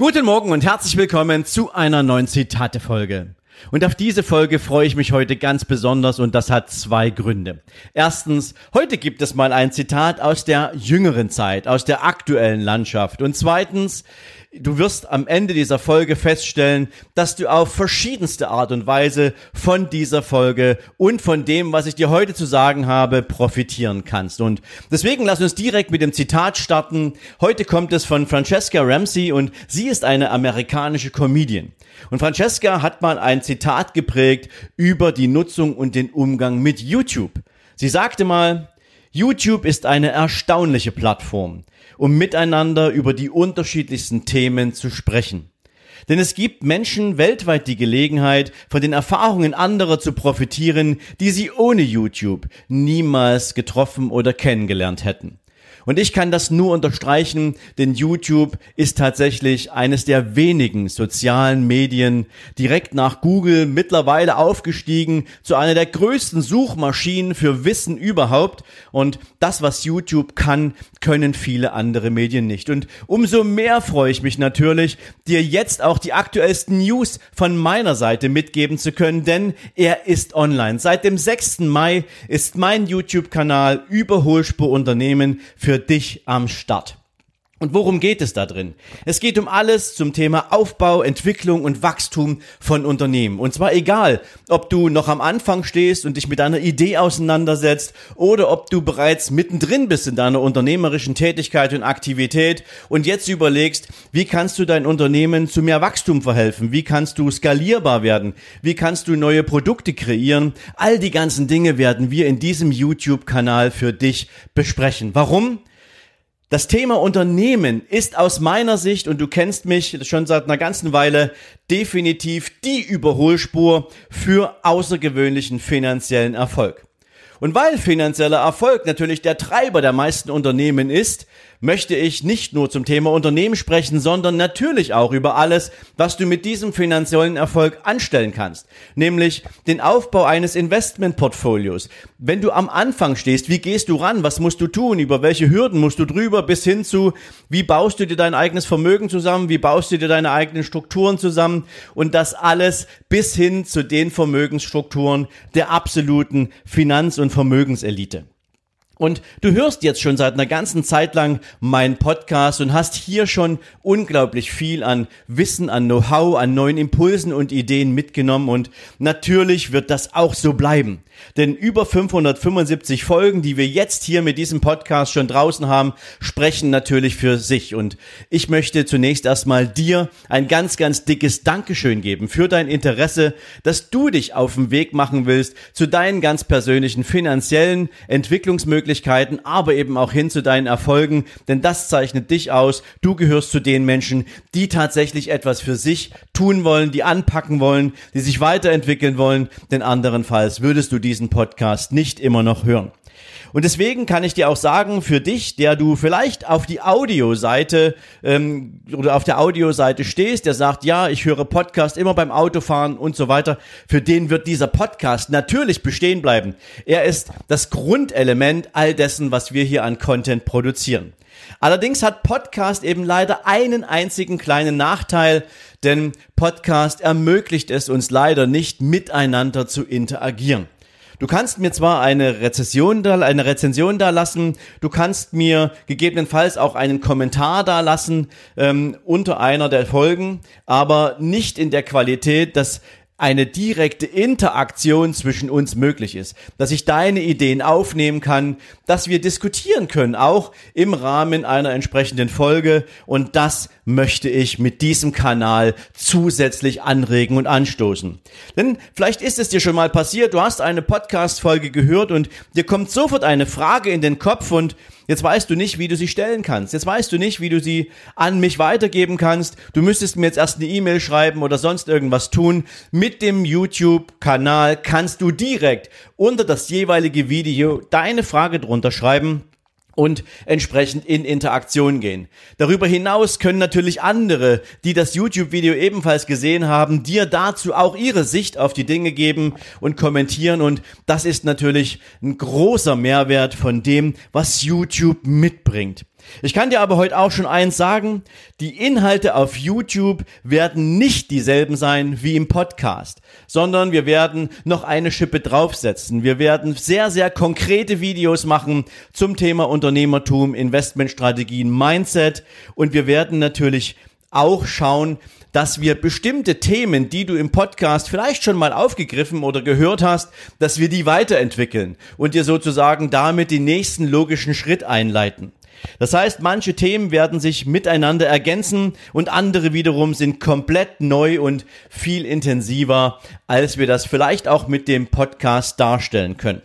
Guten Morgen und herzlich willkommen zu einer neuen Zitate-Folge. Und auf diese Folge freue ich mich heute ganz besonders und das hat zwei Gründe. Erstens, heute gibt es mal ein Zitat aus der jüngeren Zeit, aus der aktuellen Landschaft. Und zweitens, Du wirst am Ende dieser Folge feststellen, dass du auf verschiedenste Art und Weise von dieser Folge und von dem, was ich dir heute zu sagen habe, profitieren kannst. Und deswegen lass uns direkt mit dem Zitat starten. Heute kommt es von Francesca Ramsey und sie ist eine amerikanische Comedian. Und Francesca hat mal ein Zitat geprägt über die Nutzung und den Umgang mit YouTube. Sie sagte mal, YouTube ist eine erstaunliche Plattform um miteinander über die unterschiedlichsten Themen zu sprechen. Denn es gibt Menschen weltweit die Gelegenheit, von den Erfahrungen anderer zu profitieren, die sie ohne YouTube niemals getroffen oder kennengelernt hätten. Und ich kann das nur unterstreichen, denn YouTube ist tatsächlich eines der wenigen sozialen Medien direkt nach Google mittlerweile aufgestiegen zu einer der größten Suchmaschinen für Wissen überhaupt. Und das, was YouTube kann, können viele andere Medien nicht. Und umso mehr freue ich mich natürlich, dir jetzt auch die aktuellsten News von meiner Seite mitgeben zu können, denn er ist online. Seit dem 6. Mai ist mein YouTube-Kanal Überholspur Unternehmen für dich am Start. Und worum geht es da drin? Es geht um alles zum Thema Aufbau, Entwicklung und Wachstum von Unternehmen. Und zwar egal, ob du noch am Anfang stehst und dich mit deiner Idee auseinandersetzt oder ob du bereits mittendrin bist in deiner unternehmerischen Tätigkeit und Aktivität und jetzt überlegst, wie kannst du dein Unternehmen zu mehr Wachstum verhelfen? Wie kannst du skalierbar werden? Wie kannst du neue Produkte kreieren? All die ganzen Dinge werden wir in diesem YouTube-Kanal für dich besprechen. Warum? Das Thema Unternehmen ist aus meiner Sicht, und du kennst mich schon seit einer ganzen Weile, definitiv die Überholspur für außergewöhnlichen finanziellen Erfolg. Und weil finanzieller Erfolg natürlich der Treiber der meisten Unternehmen ist, möchte ich nicht nur zum Thema Unternehmen sprechen, sondern natürlich auch über alles, was du mit diesem finanziellen Erfolg anstellen kannst. Nämlich den Aufbau eines Investmentportfolios. Wenn du am Anfang stehst, wie gehst du ran? Was musst du tun? Über welche Hürden musst du drüber? Bis hin zu, wie baust du dir dein eigenes Vermögen zusammen? Wie baust du dir deine eigenen Strukturen zusammen? Und das alles bis hin zu den Vermögensstrukturen der absoluten Finanz- und Vermögenselite. Und du hörst jetzt schon seit einer ganzen Zeit lang meinen Podcast und hast hier schon unglaublich viel an Wissen, an Know-how, an neuen Impulsen und Ideen mitgenommen und natürlich wird das auch so bleiben. Denn über 575 Folgen, die wir jetzt hier mit diesem Podcast schon draußen haben, sprechen natürlich für sich. Und ich möchte zunächst erstmal dir ein ganz, ganz dickes Dankeschön geben für dein Interesse, dass du dich auf den Weg machen willst zu deinen ganz persönlichen finanziellen Entwicklungsmöglichkeiten, aber eben auch hin zu deinen Erfolgen. Denn das zeichnet dich aus. Du gehörst zu den Menschen, die tatsächlich etwas für sich tun wollen, die anpacken wollen, die sich weiterentwickeln wollen. Denn anderenfalls würdest du die diesen Podcast nicht immer noch hören. Und deswegen kann ich dir auch sagen, für dich, der du vielleicht auf die Audioseite ähm, oder auf der Audioseite stehst, der sagt, ja, ich höre Podcast immer beim Autofahren und so weiter, für den wird dieser Podcast natürlich bestehen bleiben. Er ist das Grundelement all dessen, was wir hier an Content produzieren. Allerdings hat Podcast eben leider einen einzigen kleinen Nachteil, denn Podcast ermöglicht es uns leider nicht miteinander zu interagieren. Du kannst mir zwar eine Rezession da, eine Rezension da lassen, du kannst mir gegebenenfalls auch einen Kommentar da lassen ähm, unter einer der Folgen, aber nicht in der Qualität, dass eine direkte Interaktion zwischen uns möglich ist, dass ich deine Ideen aufnehmen kann, dass wir diskutieren können, auch im Rahmen einer entsprechenden Folge. Und das möchte ich mit diesem Kanal zusätzlich anregen und anstoßen. Denn vielleicht ist es dir schon mal passiert, du hast eine Podcast-Folge gehört und dir kommt sofort eine Frage in den Kopf und Jetzt weißt du nicht, wie du sie stellen kannst. Jetzt weißt du nicht, wie du sie an mich weitergeben kannst. Du müsstest mir jetzt erst eine E-Mail schreiben oder sonst irgendwas tun. Mit dem YouTube-Kanal kannst du direkt unter das jeweilige Video deine Frage drunter schreiben und entsprechend in Interaktion gehen. Darüber hinaus können natürlich andere, die das YouTube-Video ebenfalls gesehen haben, dir dazu auch ihre Sicht auf die Dinge geben und kommentieren und das ist natürlich ein großer Mehrwert von dem, was YouTube mitbringt. Ich kann dir aber heute auch schon eins sagen, die Inhalte auf YouTube werden nicht dieselben sein wie im Podcast, sondern wir werden noch eine Schippe draufsetzen. Wir werden sehr, sehr konkrete Videos machen zum Thema Unternehmertum, Investmentstrategien, Mindset und wir werden natürlich auch schauen, dass wir bestimmte Themen, die du im Podcast vielleicht schon mal aufgegriffen oder gehört hast, dass wir die weiterentwickeln und dir sozusagen damit den nächsten logischen Schritt einleiten. Das heißt, manche Themen werden sich miteinander ergänzen und andere wiederum sind komplett neu und viel intensiver, als wir das vielleicht auch mit dem Podcast darstellen können.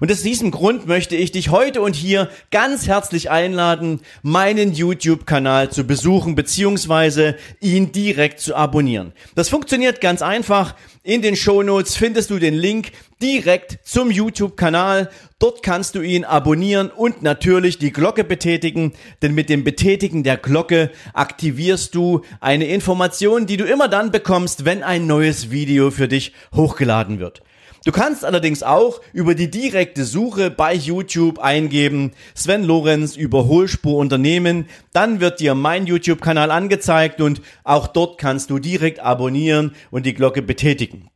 Und aus diesem Grund möchte ich dich heute und hier ganz herzlich einladen, meinen YouTube-Kanal zu besuchen bzw. ihn direkt zu abonnieren. Das funktioniert ganz einfach. In den Shownotes findest du den Link direkt zum YouTube-Kanal. Dort kannst du ihn abonnieren und natürlich die Glocke betätigen, denn mit dem Betätigen der Glocke aktivierst du eine Information, die du immer dann bekommst, wenn ein neues Video für dich hochgeladen wird. Du kannst allerdings auch über die direkte Suche bei YouTube eingeben Sven Lorenz Überholspur Unternehmen, dann wird dir mein YouTube-Kanal angezeigt und auch dort kannst du direkt abonnieren und die Glocke betätigen.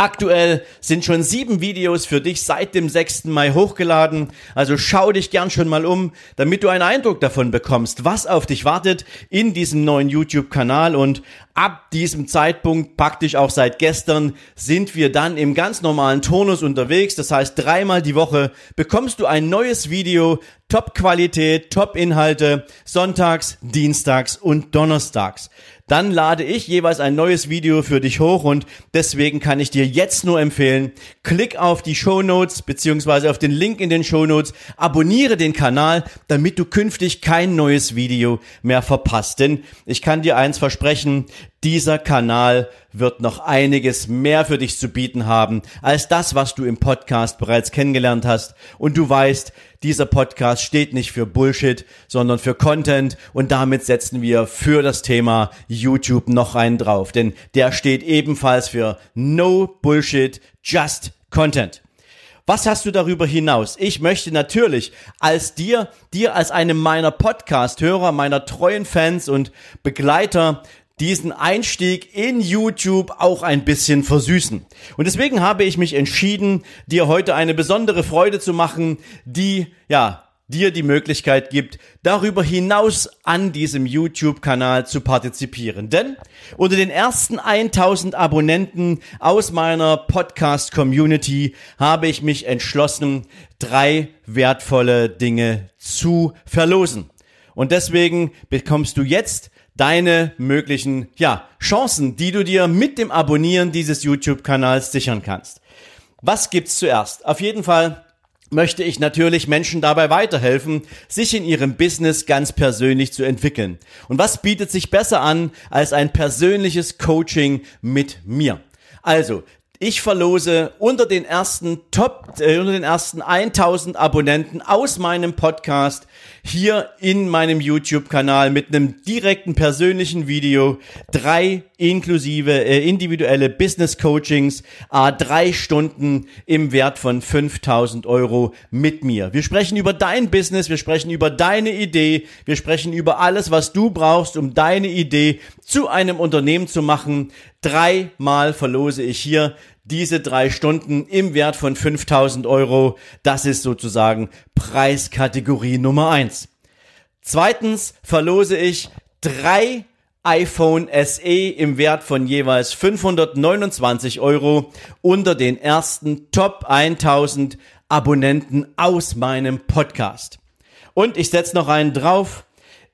Aktuell sind schon sieben Videos für dich seit dem 6. Mai hochgeladen, also schau dich gern schon mal um, damit du einen Eindruck davon bekommst, was auf dich wartet in diesem neuen YouTube-Kanal und ab diesem Zeitpunkt, praktisch auch seit gestern, sind wir dann im ganz normalen Turnus unterwegs, das heißt dreimal die Woche bekommst du ein neues Video, Top-Qualität, Top-Inhalte, sonntags, dienstags und donnerstags. Dann lade ich jeweils ein neues Video für dich hoch und deswegen kann ich dir jetzt nur empfehlen, klick auf die Show Notes beziehungsweise auf den Link in den Show Notes, abonniere den Kanal, damit du künftig kein neues Video mehr verpasst. Denn ich kann dir eins versprechen, dieser Kanal wird noch einiges mehr für dich zu bieten haben als das, was du im Podcast bereits kennengelernt hast. Und du weißt, dieser Podcast steht nicht für Bullshit, sondern für Content. Und damit setzen wir für das Thema YouTube noch einen drauf. Denn der steht ebenfalls für No Bullshit, Just Content. Was hast du darüber hinaus? Ich möchte natürlich als dir, dir als einem meiner Podcast-Hörer, meiner treuen Fans und Begleiter diesen Einstieg in YouTube auch ein bisschen versüßen. Und deswegen habe ich mich entschieden, dir heute eine besondere Freude zu machen, die, ja, dir die Möglichkeit gibt, darüber hinaus an diesem YouTube-Kanal zu partizipieren. Denn unter den ersten 1000 Abonnenten aus meiner Podcast-Community habe ich mich entschlossen, drei wertvolle Dinge zu verlosen. Und deswegen bekommst du jetzt deine möglichen, ja, Chancen, die du dir mit dem Abonnieren dieses YouTube-Kanals sichern kannst. Was gibt's zuerst? Auf jeden Fall möchte ich natürlich Menschen dabei weiterhelfen, sich in ihrem Business ganz persönlich zu entwickeln. Und was bietet sich besser an als ein persönliches Coaching mit mir? Also, ich verlose unter den ersten Top, äh, unter den ersten 1000 Abonnenten aus meinem Podcast hier in meinem YouTube-Kanal mit einem direkten persönlichen Video drei inklusive äh, individuelle Business Coachings, äh, drei Stunden im Wert von 5000 Euro mit mir. Wir sprechen über dein Business, wir sprechen über deine Idee, wir sprechen über alles, was du brauchst, um deine Idee zu einem Unternehmen zu machen. Dreimal verlose ich hier diese drei Stunden im Wert von 5000 Euro. Das ist sozusagen Preiskategorie Nummer eins. Zweitens verlose ich drei iPhone SE im Wert von jeweils 529 Euro unter den ersten Top 1000 Abonnenten aus meinem Podcast. Und ich setze noch einen drauf.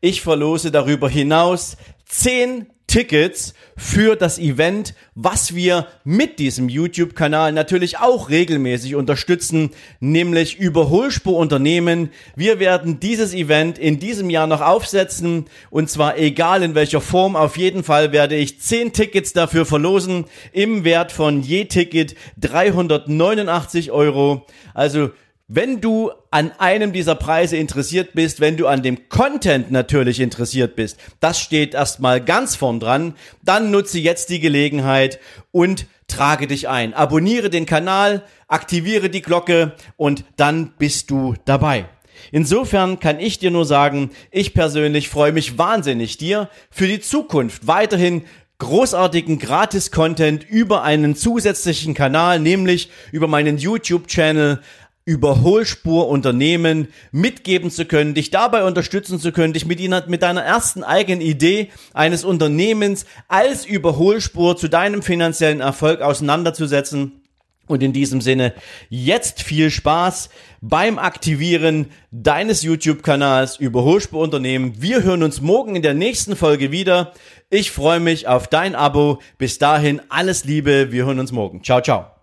Ich verlose darüber hinaus 10 Tickets für das Event, was wir mit diesem YouTube-Kanal natürlich auch regelmäßig unterstützen, nämlich Überholspur Unternehmen. Wir werden dieses Event in diesem Jahr noch aufsetzen und zwar egal in welcher Form. Auf jeden Fall werde ich 10 Tickets dafür verlosen im Wert von je Ticket 389 Euro. Also wenn du an einem dieser Preise interessiert bist, wenn du an dem Content natürlich interessiert bist, das steht erstmal ganz vorn dran, dann nutze jetzt die Gelegenheit und trage dich ein. Abonniere den Kanal, aktiviere die Glocke und dann bist du dabei. Insofern kann ich dir nur sagen, ich persönlich freue mich wahnsinnig dir für die Zukunft weiterhin großartigen Gratis-Content über einen zusätzlichen Kanal, nämlich über meinen YouTube-Channel Überholspur Unternehmen mitgeben zu können, dich dabei unterstützen zu können, dich mit, ihnen, mit deiner ersten eigenen Idee eines Unternehmens als Überholspur zu deinem finanziellen Erfolg auseinanderzusetzen. Und in diesem Sinne jetzt viel Spaß beim Aktivieren deines YouTube-Kanals Überholspur Unternehmen. Wir hören uns morgen in der nächsten Folge wieder. Ich freue mich auf dein Abo. Bis dahin alles Liebe. Wir hören uns morgen. Ciao, ciao.